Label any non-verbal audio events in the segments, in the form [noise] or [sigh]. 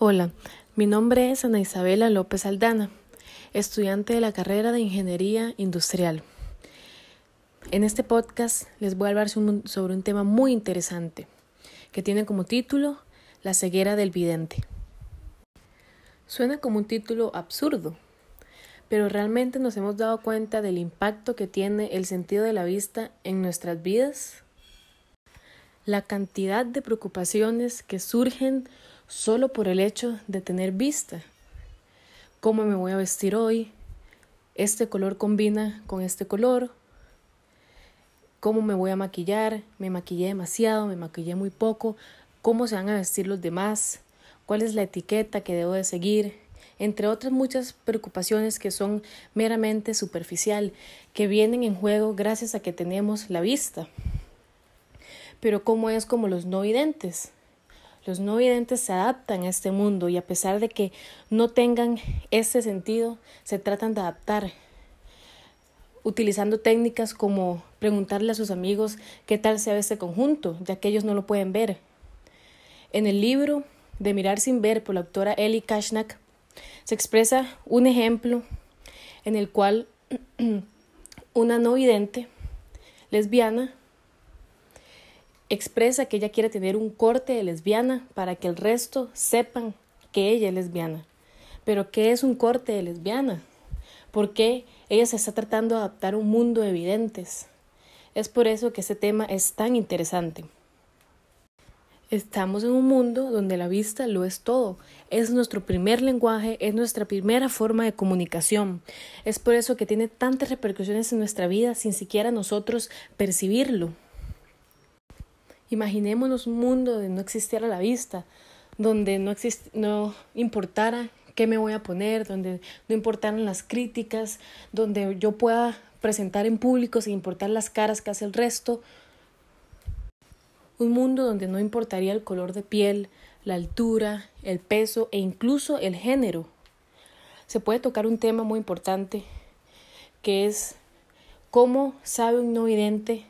Hola, mi nombre es Ana Isabela López Aldana, estudiante de la carrera de Ingeniería Industrial. En este podcast les voy a hablar sobre un tema muy interesante que tiene como título La ceguera del vidente. Suena como un título absurdo, pero realmente nos hemos dado cuenta del impacto que tiene el sentido de la vista en nuestras vidas. La cantidad de preocupaciones que surgen solo por el hecho de tener vista. ¿Cómo me voy a vestir hoy? ¿Este color combina con este color? ¿Cómo me voy a maquillar? ¿Me maquillé demasiado? ¿Me maquillé muy poco? ¿Cómo se van a vestir los demás? ¿Cuál es la etiqueta que debo de seguir? Entre otras muchas preocupaciones que son meramente superficial, que vienen en juego gracias a que tenemos la vista. Pero ¿cómo es como los no videntes? Los no videntes se adaptan a este mundo y a pesar de que no tengan ese sentido, se tratan de adaptar utilizando técnicas como preguntarle a sus amigos qué tal sea este conjunto, ya que ellos no lo pueden ver. En el libro de Mirar sin ver por la autora Ellie Kashnak se expresa un ejemplo en el cual [clears throat] una no vidente lesbiana expresa que ella quiere tener un corte de lesbiana para que el resto sepan que ella es lesbiana. Pero ¿qué es un corte de lesbiana? ¿Por qué ella se está tratando de adaptar a un mundo de evidentes? Es por eso que este tema es tan interesante. Estamos en un mundo donde la vista lo es todo, es nuestro primer lenguaje, es nuestra primera forma de comunicación. Es por eso que tiene tantas repercusiones en nuestra vida sin siquiera nosotros percibirlo. Imaginémonos un mundo donde no existiera la vista, donde no, no importara qué me voy a poner, donde no importaran las críticas, donde yo pueda presentar en público sin importar las caras que hace el resto. Un mundo donde no importaría el color de piel, la altura, el peso e incluso el género. Se puede tocar un tema muy importante que es cómo sabe un no vidente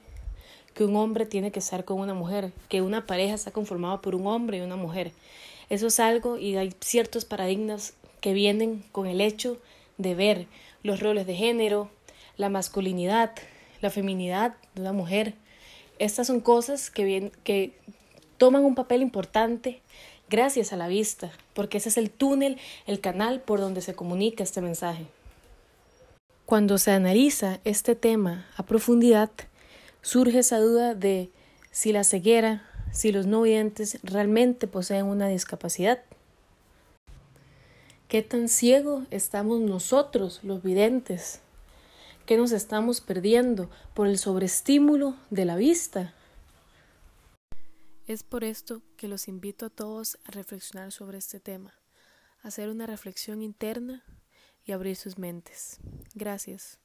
que un hombre tiene que estar con una mujer, que una pareja está conformada por un hombre y una mujer. Eso es algo y hay ciertos paradigmas que vienen con el hecho de ver los roles de género, la masculinidad, la feminidad de una mujer. Estas son cosas que, que toman un papel importante gracias a la vista, porque ese es el túnel, el canal por donde se comunica este mensaje. Cuando se analiza este tema a profundidad, surge esa duda de si la ceguera, si los no videntes realmente poseen una discapacidad. ¿Qué tan ciego estamos nosotros, los videntes? ¿Qué nos estamos perdiendo por el sobreestímulo de la vista? Es por esto que los invito a todos a reflexionar sobre este tema, hacer una reflexión interna y abrir sus mentes. Gracias.